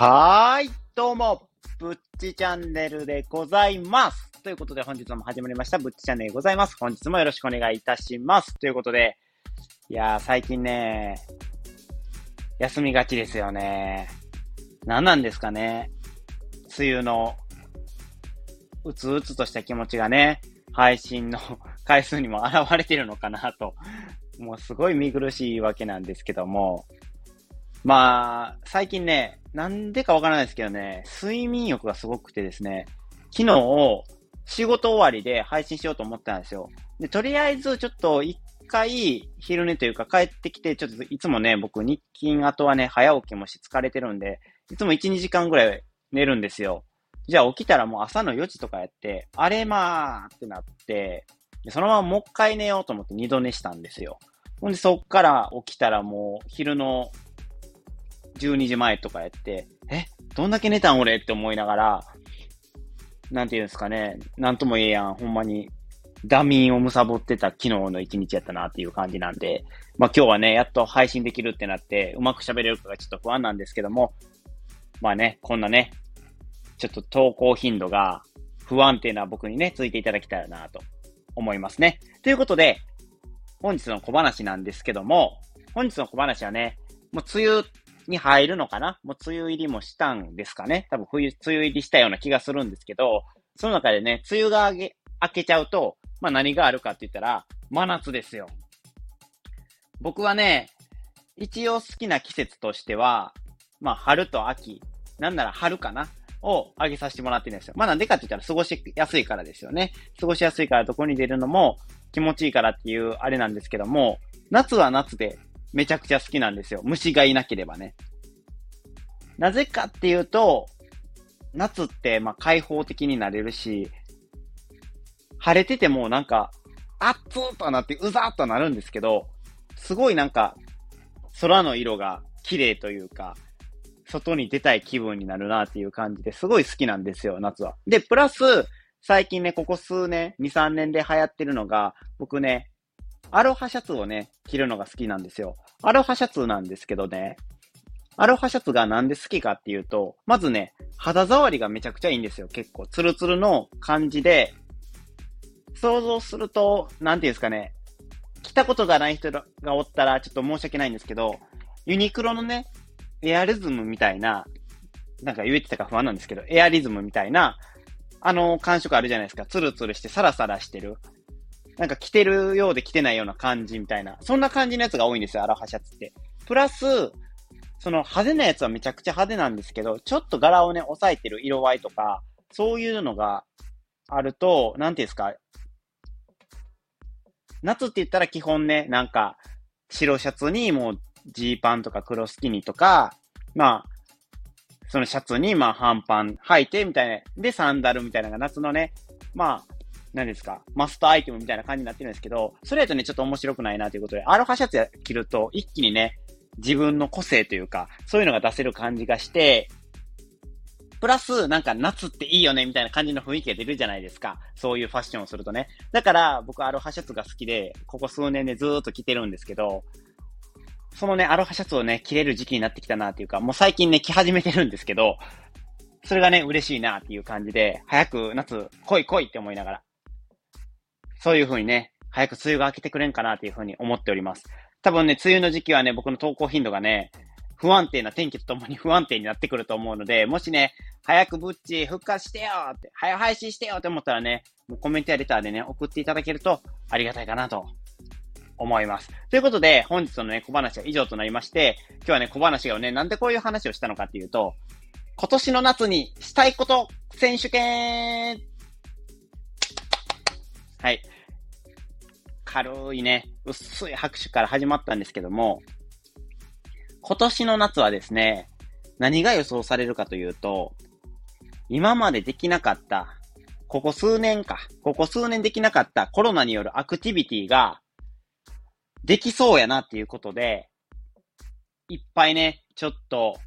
はーい、どうも、ぶっちチャンネルでございます。ということで本日も始まりました、ぶっちチャンネルでございます。本日もよろしくお願いいたします。ということで、いやー、最近ね、休みがちですよね。何なんですかね。梅雨の、うつうつとした気持ちがね、配信の回数にも現れてるのかなと。もうすごい見苦しいわけなんですけども、まあ、最近ね、なんでかわからないですけどね、睡眠欲がすごくてですね、昨日、仕事終わりで配信しようと思ったんですよ。で、とりあえずちょっと一回昼寝というか帰ってきて、ちょっといつもね、僕日勤後はね、早起きもし疲れてるんで、いつも1、2時間ぐらい寝るんですよ。じゃあ起きたらもう朝の4時とかやって、あれまーってなって、そのままもう一回寝ようと思って二度寝したんですよ。ほんでそっから起きたらもう昼の12時前とかやって、え、どんだけ寝たん俺？って思いながら、なんていうんですかね、なんとも言えやん、ほんまに、ダミンを貪ってた昨日の一日やったなっていう感じなんで、まあ今日はね、やっと配信できるってなって、うまく喋れるかがちょっと不安なんですけども、まあね、こんなね、ちょっと投稿頻度が不安定な僕にね、ついていただきたいなと思いますね。ということで、本日の小話なんですけども、本日の小話はね、もう梅雨に入るのかな？もう梅雨入りもしたんですかね？多分冬、梅雨入りしたような気がするんですけど、その中でね、梅雨が明けちゃうと、まあ何があるかって言ったら、真夏ですよ。僕はね、一応好きな季節としては、まあ春と秋、なんなら春かな？を上げさせてもらってるんですよ。まあなんでかって言ったら過ごしやすいからですよね。過ごしやすいからどこに出るのも気持ちいいからっていうあれなんですけども、夏は夏でめちゃくちゃ好きなんですよ。虫がいなければね。なぜかっていうと、夏ってまあ開放的になれるし、晴れててもなんか、あっつーとなってうざーっとなるんですけど、すごいなんか、空の色が綺麗というか、外に出たい気分になるなっていう感じですごい好きなんですよ、夏は。で、プラス、最近ね、ここ数年、2、3年で流行ってるのが、僕ね、アロハシャツをね、着るのが好きなんですよ。アロハシャツなんですけどね、アロハシャツがなんで好きかっていうと、まずね、肌触りがめちゃくちゃいいんですよ、結構。ツルツルの感じで、想像すると、なんていうんですかね、着たことがない人がおったらちょっと申し訳ないんですけど、ユニクロのね、エアリズムみたいな、なんか言えてたか不安なんですけど、エアリズムみたいな、あの感触あるじゃないですか。ツルツルしてサラサラしてる。なんか着てるようで着てないような感じみたいな。そんな感じのやつが多いんですよ、アロハシャツって。プラス、その派手なやつはめちゃくちゃ派手なんですけど、ちょっと柄をね、抑えてる色合いとか、そういうのがあると、なんていうんですか、夏って言ったら基本ね、なんか、白シャツにもうジーパンとか黒スキニとか、まあ、そのシャツにまあ半パン履いてみたいな、でサンダルみたいなのが夏のね、まあ、何ですか、マストアイテムみたいな感じになってるんですけど、それやとね、ちょっと面白くないなということで、アロハシャツ着ると一気にね、自分の個性というか、そういうのが出せる感じがして、プラス、なんか夏っていいよね、みたいな感じの雰囲気が出るじゃないですか。そういうファッションをするとね。だから、僕アロハシャツが好きで、ここ数年でずーっと着てるんですけど、そのね、アロハシャツをね、着れる時期になってきたなっていうか、もう最近ね、着始めてるんですけど、それがね、嬉しいなっていう感じで、早く夏来い来いって思いながら、そういう風にね、早く梅雨が明けてくれんかなっていう風に思っております。多分ね、梅雨の時期はね、僕の投稿頻度がね、不安定な天気とともに 不安定になってくると思うので、もしね、早くブッチ復活してよって、早配信してよって思ったらね、もうコメントやレターでね、送っていただけるとありがたいかなと思います。ということで、本日のね、小話は以上となりまして、今日はね、小話がね、なんでこういう話をしたのかっていうと、今年の夏にしたいこと選手権はい。軽いね、薄い拍手から始まったんですけども、今年の夏はですね、何が予想されるかというと、今までできなかった、ここ数年か、ここ数年できなかったコロナによるアクティビティが、できそうやなっていうことで、いっぱいね、ちょっと、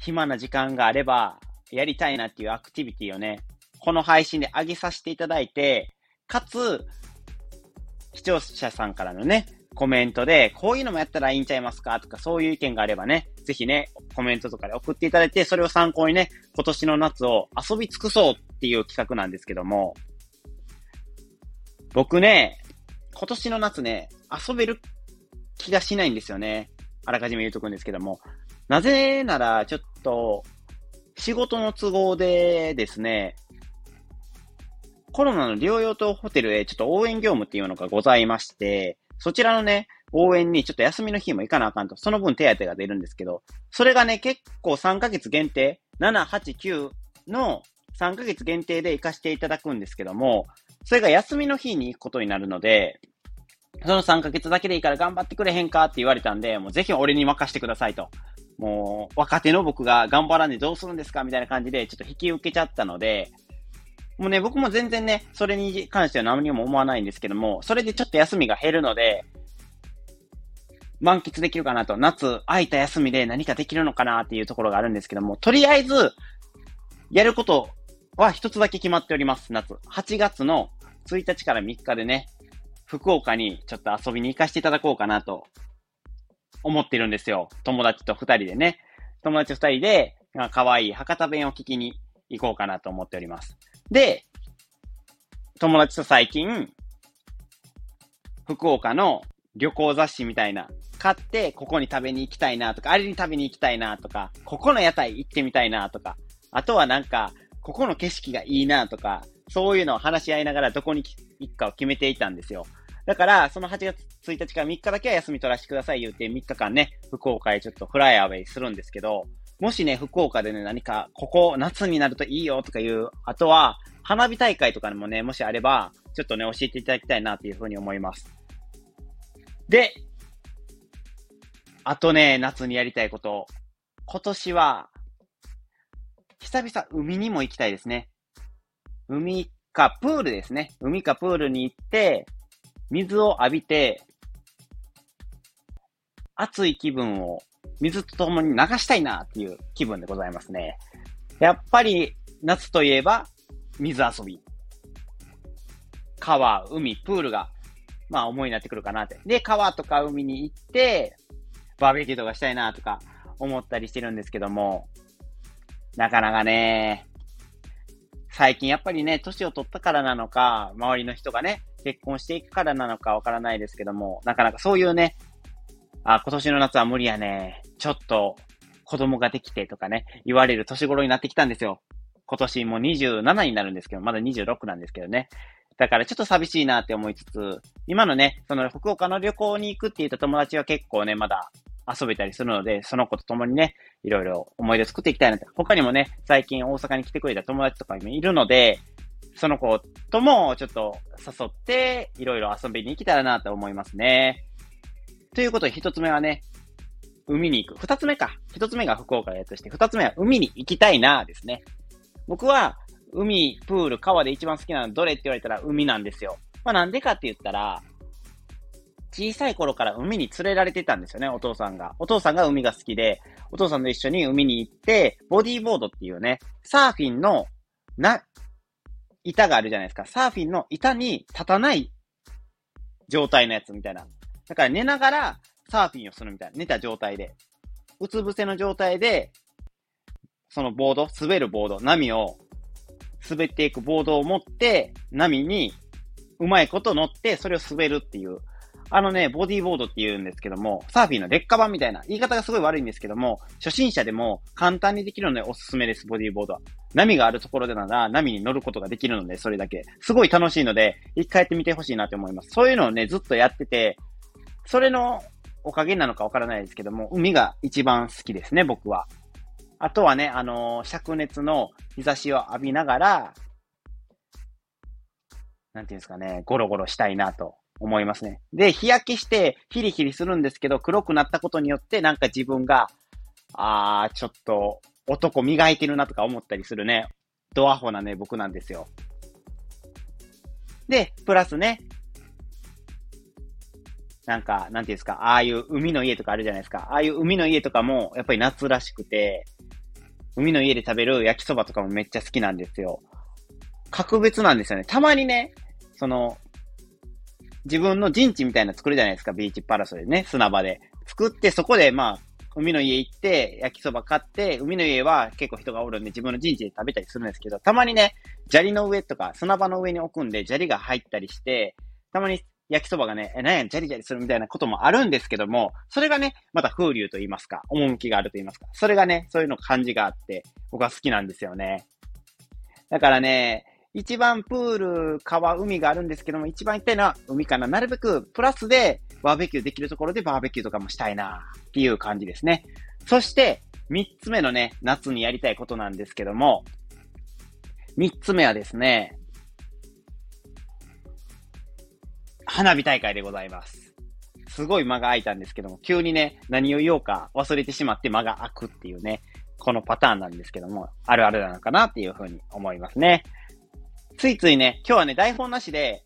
暇な時間があれば、やりたいなっていうアクティビティをね、この配信で上げさせていただいて、かつ、視聴者さんからのね、コメントで、こういうのもやったらいいんちゃいますかとか、そういう意見があればね、ぜひね、コメントとかで送っていただいて、それを参考にね、今年の夏を遊び尽くそうっていう企画なんですけども、僕ね、今年の夏ね、遊べる気がしないんですよね。あらかじめ言うとくんですけども。なぜなら、ちょっと、仕事の都合でですね、コロナの療養棟ホテルへちょっと応援業務っていうのがございまして、そちらのね、応援にちょっと休みの日も行かなあかんと、その分手当が出るんですけど、それがね、結構3ヶ月限定、7、8、9の3ヶ月限定で行かせていただくんですけども、それが休みの日に行くことになるので、その3ヶ月だけでいいから頑張ってくれへんかって言われたんで、もうぜひ俺に任せてくださいと。もう、若手の僕が頑張らんでどうするんですかみたいな感じで、ちょっと引き受けちゃったので、もうね、僕も全然ね、それに関しては何にも思わないんですけども、それでちょっと休みが減るので、満喫できるかなと、夏空いた休みで何かできるのかなっていうところがあるんですけども、とりあえず、やることは一つだけ決まっております、夏。8月の1日から3日でね、福岡にちょっと遊びに行かせていただこうかなと思ってるんですよ。友達と2人でね。友達2人で、ま、可愛い博多弁を聞きに行こうかなと思っております。で、友達と最近、福岡の旅行雑誌みたいな、買って、ここに食べに行きたいなとか、あれに食べに行きたいなとか、ここの屋台行ってみたいなとか、あとはなんか、ここの景色がいいなとか、そういうのを話し合いながらどこに行くかを決めていたんですよ。だから、その8月1日から3日だけは休み取らせてください言って3日間ね、福岡へちょっとフライアウェイするんですけど、もしね、福岡でね、何か、ここ、夏になるといいよとかいう、あとは、花火大会とかにもね、もしあれば、ちょっとね、教えていただきたいなというふうに思います。で、あとね、夏にやりたいこと。今年は、久々海にも行きたいですね。海かプールですね。海かプールに行って、水を浴びて、暑い気分を水と共に流したいなっていう気分でございますね。やっぱり夏といえば水遊び。川、海、プールが、まあ思いになってくるかなって。で、川とか海に行って、バーベキューとかしたいなとか思ったりしてるんですけども、なかなかね、最近やっぱりね、年を取ったからなのか、周りの人がね、結婚していくからなのかわからないですけども、なかなかそういうね、あ、今年の夏は無理やね。ちょっと子供ができてとかね、言われる年頃になってきたんですよ。今年もう27になるんですけど、まだ26なんですけどね。だからちょっと寂しいなって思いつつ、今のね、その福岡の旅行に行くって言った友達は結構ね、まだ遊べたりするので、その子と共にね、いろいろ思い出作っていきたいなって。他にもね、最近大阪に来てくれた友達とかもいるので、その子ともちょっと誘って、いろいろ遊びに行けたらなと思いますね。ということで、一つ目はね、海に行く。二つ目か。一つ目が福岡のやつとして、二つ目は海に行きたいなですね。僕は、海、プール、川で一番好きなのどれって言われたら海なんですよ。まあなんでかって言ったら、小さい頃から海に連れられてたんですよね、お父さんが。お父さんが海が好きで、お父さんと一緒に海に行って、ボディーボードっていうね、サーフィンの、な、板があるじゃないですか。サーフィンの板に立たない状態のやつみたいな。だから寝ながらサーフィンをするみたいな。寝た状態で。うつ伏せの状態で、そのボード、滑るボード、波を滑っていくボードを持って、波にうまいこと乗って、それを滑るっていう。あのね、ボディーボードって言うんですけども、サーフィンの劣化版みたいな、言い方がすごい悪いんですけども、初心者でも簡単にできるのでおすすめです、ボディーボードは。波があるところでなら、波に乗ることができるので、それだけ。すごい楽しいので、一回やってみてほしいなって思います。そういうのをね、ずっとやってて、それのおかげなのかわからないですけども、海が一番好きですね、僕は。あとはね、あのー、灼熱の日差しを浴びながら、なんていうんですかね、ゴロゴロしたいなと思いますね。で、日焼けしてヒリヒリするんですけど、黒くなったことによって、なんか自分が、あー、ちょっと男磨いてるなとか思ったりするね、ドアホなね、僕なんですよ。で、プラスね、なんか、なんていうんですか、ああいう海の家とかあるじゃないですか。ああいう海の家とかも、やっぱり夏らしくて、海の家で食べる焼きそばとかもめっちゃ好きなんですよ。格別なんですよね。たまにね、その、自分の陣地みたいな作るじゃないですか、ビーチパラソルでね、砂場で。作って、そこで、まあ、海の家行って、焼きそば買って、海の家は結構人がおるんで自分の陣地で食べたりするんですけど、たまにね、砂利の上とか砂場の上に置くんで砂利が入ったりして、たまに焼きそばがね、え、なんや、ジャリジャリするみたいなこともあるんですけども、それがね、また風流と言いますか、趣があると言いますか、それがね、そういうの感じがあって、僕は好きなんですよね。だからね、一番プール、川、海があるんですけども、一番行きたいのは海かな。なるべくプラスでバーベキューできるところでバーベキューとかもしたいなっていう感じですね。そして、三つ目のね、夏にやりたいことなんですけども、三つ目はですね、花火大会でございます。すごい間が空いたんですけども、急にね、何を言おうか忘れてしまって間が空くっていうね、このパターンなんですけども、あるあるなのかなっていうふうに思いますね。ついついね、今日はね、台本なしで、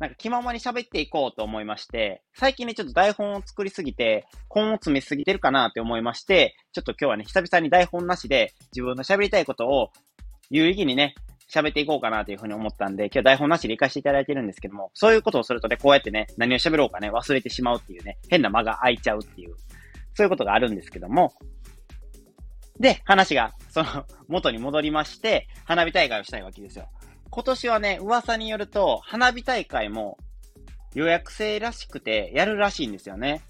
なんか気ままに喋っていこうと思いまして、最近ね、ちょっと台本を作りすぎて、根を詰めすぎてるかなって思いまして、ちょっと今日はね、久々に台本なしで自分の喋りたいことを有意義にね、喋っていこうかなというふうに思ったんで、今日台本なしで行かせていただいてるんですけども、そういうことをするとね、こうやってね、何を喋ろうかね、忘れてしまうっていうね、変な間が空いちゃうっていう、そういうことがあるんですけども、で、話が、その、元に戻りまして、花火大会をしたいわけですよ。今年はね、噂によると、花火大会も予約制らしくて、やるらしいんですよね。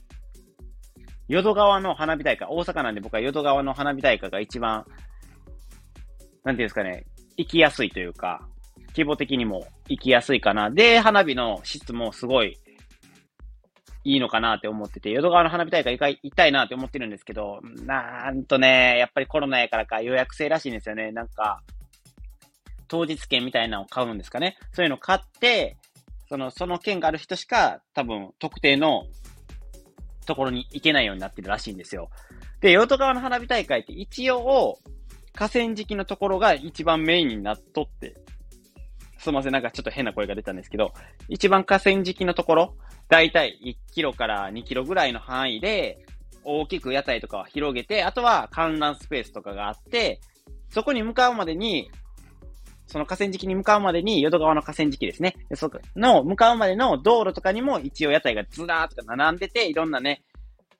淀川の花火大会、大阪なんで僕は淀川の花火大会が一番、なんていうんですかね、行きやすいというか、規模的にも行きやすいかな。で、花火の質もすごいいいのかなって思ってて、淀川の花火大会行きたいなって思ってるんですけど、なんとね、やっぱりコロナやからか予約制らしいんですよね。なんか、当日券みたいなのを買うんですかね。そういうのを買って、その、その券がある人しか多分特定のところに行けないようになってるらしいんですよ。で、淀川の花火大会って一応、河川敷のところが一番メインになっとって、すいません、なんかちょっと変な声が出たんですけど、一番河川敷のところ、だいたい1キロから2キロぐらいの範囲で、大きく屋台とかを広げて、あとは観覧スペースとかがあって、そこに向かうまでに、その河川敷に向かうまでに、淀川の河川敷ですね。そこの、向かうまでの道路とかにも一応屋台がずらーっと並んでて、いろんなね、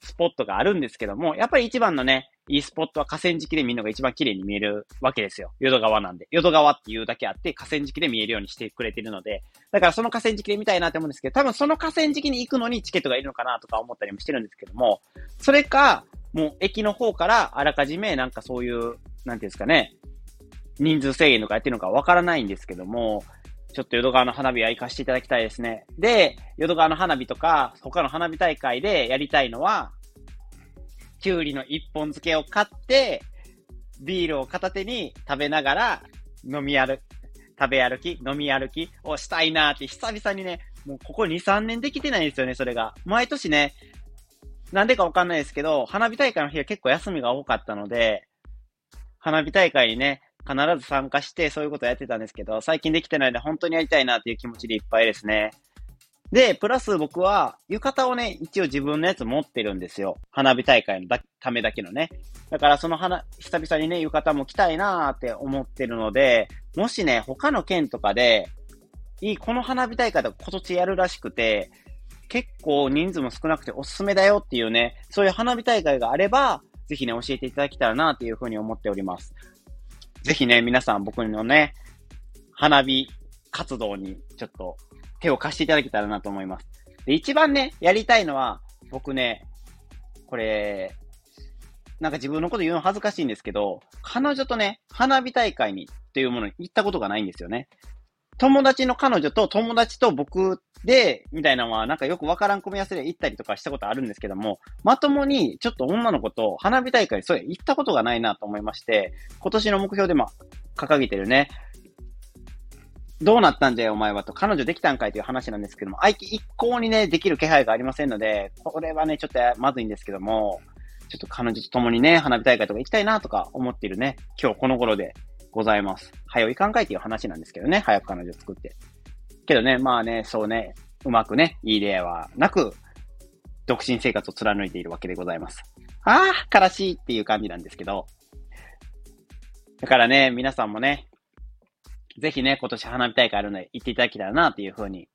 スポットがあるんですけども、やっぱり一番のね、いいスポットは河川敷で見るのが一番綺麗に見えるわけですよ。淀川なんで。淀川っていうだけあって、河川敷で見えるようにしてくれてるので、だからその河川敷で見たいなって思うんですけど、多分その河川敷に行くのにチケットがいるのかなとか思ったりもしてるんですけども、それか、もう駅の方からあらかじめなんかそういう、なんていうんですかね、人数制限とかやってるのかわからないんですけども、ちょっと淀川の花火は行かせていただきたいですね。で、淀川の花火とか、他の花火大会でやりたいのは、きゅうりの一本漬けを買って、ビールを片手に食べながら飲み歩、食べ歩き、飲み歩きをしたいなーって久々にね、もうここ2、3年できてないんですよね、それが。毎年ね、なんでかわかんないですけど、花火大会の日は結構休みが多かったので、花火大会にね、必ず参加してそういうことをやってたんですけど、最近できてないので本当にやりたいなっていう気持ちでいっぱいですね。で、プラス僕は、浴衣をね、一応自分のやつ持ってるんですよ。花火大会のためだけのね。だからその花、久々にね、浴衣も着たいなーって思ってるので、もしね、他の県とかで、いい、この花火大会とか今年やるらしくて、結構人数も少なくておすすめだよっていうね、そういう花火大会があれば、ぜひね、教えていただけたらなっていうふうに思っております。ぜひね、皆さん僕のね、花火活動にちょっと手を貸していただけたらなと思います。で、一番ね、やりたいのは、僕ね、これ、なんか自分のこと言うの恥ずかしいんですけど、彼女とね、花火大会にっていうものに行ったことがないんですよね。友達の彼女と友達と僕で、みたいなのは、なんかよくわからん組み合わせで行ったりとかしたことあるんですけども、まともにちょっと女の子と花火大会、そう行ったことがないなと思いまして、今年の目標でも掲げてるね、どうなったんじゃよ、お前はと、彼女できたんかいという話なんですけども、相手一向にね、できる気配がありませんので、これはね、ちょっとまずいんですけども、ちょっと彼女と共にね、花火大会とか行きたいなとか思っているね、今日この頃で。ございます。早いかんかいっていう話なんですけどね、早く彼女作って。けどね、まあね、そうね、うまくね、いい例はなく、独身生活を貫いているわけでございます。ああ、悲しいっていう感じなんですけど。だからね、皆さんもね、ぜひね、今年花火大会あるので行っていただけたらなというふうに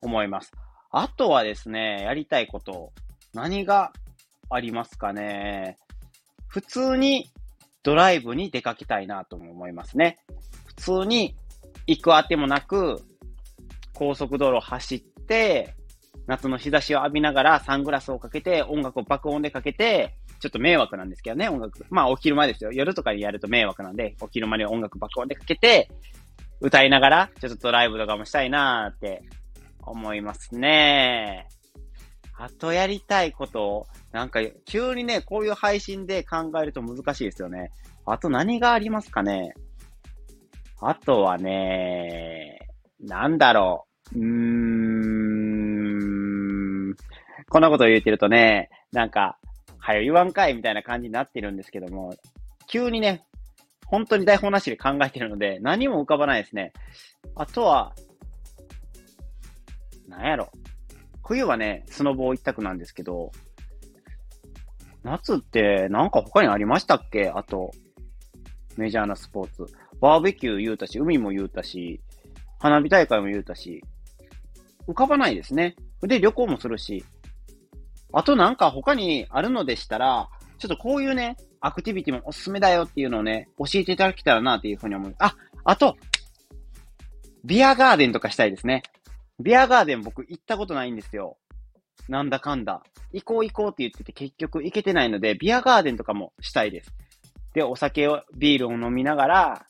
思います。あとはですね、やりたいこと、何がありますかね。普通にドライブに出かけたいなとも思いますね。普通に行くあてもなく、高速道路を走って、夏の日差しを浴びながらサングラスをかけて、音楽を爆音でかけて、ちょっと迷惑なんですけどね、音楽。まあ、お昼間ですよ。夜とかにやると迷惑なんで、お昼間に音楽爆音でかけて、歌いながら、ちょっとドライブとかもしたいなーって思いますね。あとやりたいことを、なんか、急にね、こういう配信で考えると難しいですよね。あと何がありますかねあとはね、なんだろう。うーん。こんなこと言ってるとね、なんか、はよ言わんかいみたいな感じになってるんですけども、急にね、本当に台本なしで考えてるので、何も浮かばないですね。あとは、なんやろ。冬はね、スノボー一択なんですけど、夏ってなんか他にありましたっけ？あと、メジャーなスポーツ。バーベキュー言うたし、海も言うたし、花火大会も言うたし、浮かばないですね。で、旅行もするし。あとなんか他にあるのでしたら、ちょっとこういうね、アクティビティもおすすめだよっていうのをね、教えていただけたらなっていうふうに思う。あ、あと、ビアガーデンとかしたいですね。ビアガーデン僕行ったことないんですよ。なんだかんだ。行こう行こうって言ってて結局行けてないので、ビアガーデンとかもしたいです。で、お酒を、ビールを飲みながら、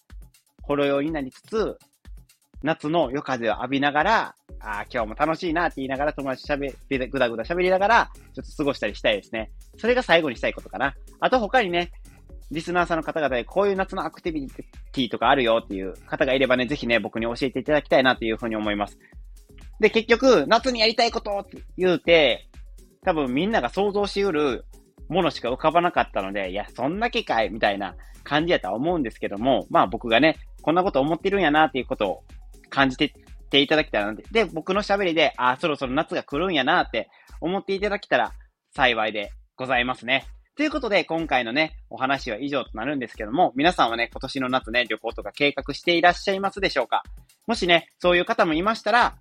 ほろ酔いになりつつ、夏の夜風を浴びながら、ああ、今日も楽しいなって言いながら友達喋り、ぐだぐだ喋りながら、ちょっと過ごしたりしたいですね。それが最後にしたいことかな。あと他にね、リスナーさんの方々でこういう夏のアクティビティとかあるよっていう方がいればね、ぜひね、僕に教えていただきたいなっていうふうに思います。で、結局、夏にやりたいことって言うて、多分みんなが想像しうるものしか浮かばなかったので、いや、そんだけかいみたいな感じやとは思うんですけども、まあ僕がね、こんなこと思ってるんやなっていうことを感じてていただけたらなで、僕の喋りで、ああ、そろそろ夏が来るんやなって思っていただけたら幸いでございますね。ということで、今回のね、お話は以上となるんですけども、皆さんはね、今年の夏ね、旅行とか計画していらっしゃいますでしょうか？もしね、そういう方もいましたら、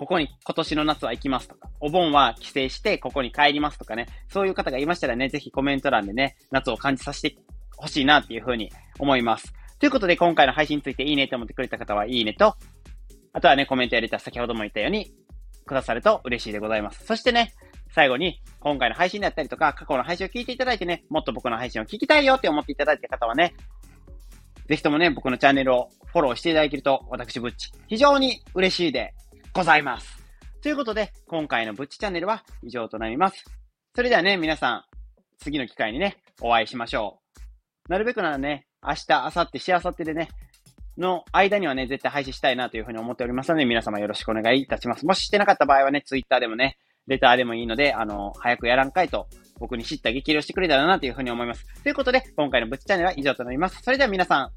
ここに今年の夏は行きますとか、お盆は帰省してここに帰りますとかね、そういう方がいましたらね、ぜひコメント欄でね、夏を感じさせてほしいなっていうふうに思います。ということで、今回の配信についていいねと思ってくれた方はいいねと、あとはね、コメントやれた先ほども言ったように、くださると嬉しいでございます。そしてね、最後に、今回の配信だったりとか、過去の配信を聞いていただいてね、もっと僕の配信を聞きたいよって思っていただいた方はね、ぜひともね、僕のチャンネルをフォローしていただけると、私、ぶっち、非常に嬉しいでございます。ということで、今回のぶっちチャンネルは以上となります。それではね、皆さん、次の機会にね、お会いしましょう。なるべくならね、明日、明後日、しあさってでね、の間にはね、絶対配信したいなというふうに思っておりますので、皆様よろしくお願いいたします。もししてなかった場合はね、ツイッターでもね、レターでもいいので、あの、早くやらんかいと、僕に知った激励をしてくれたらなというふうに思います。ということで、今回のぶっちチャンネルは以上となります。それでは皆さん、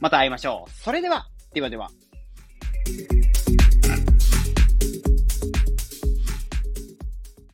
また会いましょう。それでは、ではでは。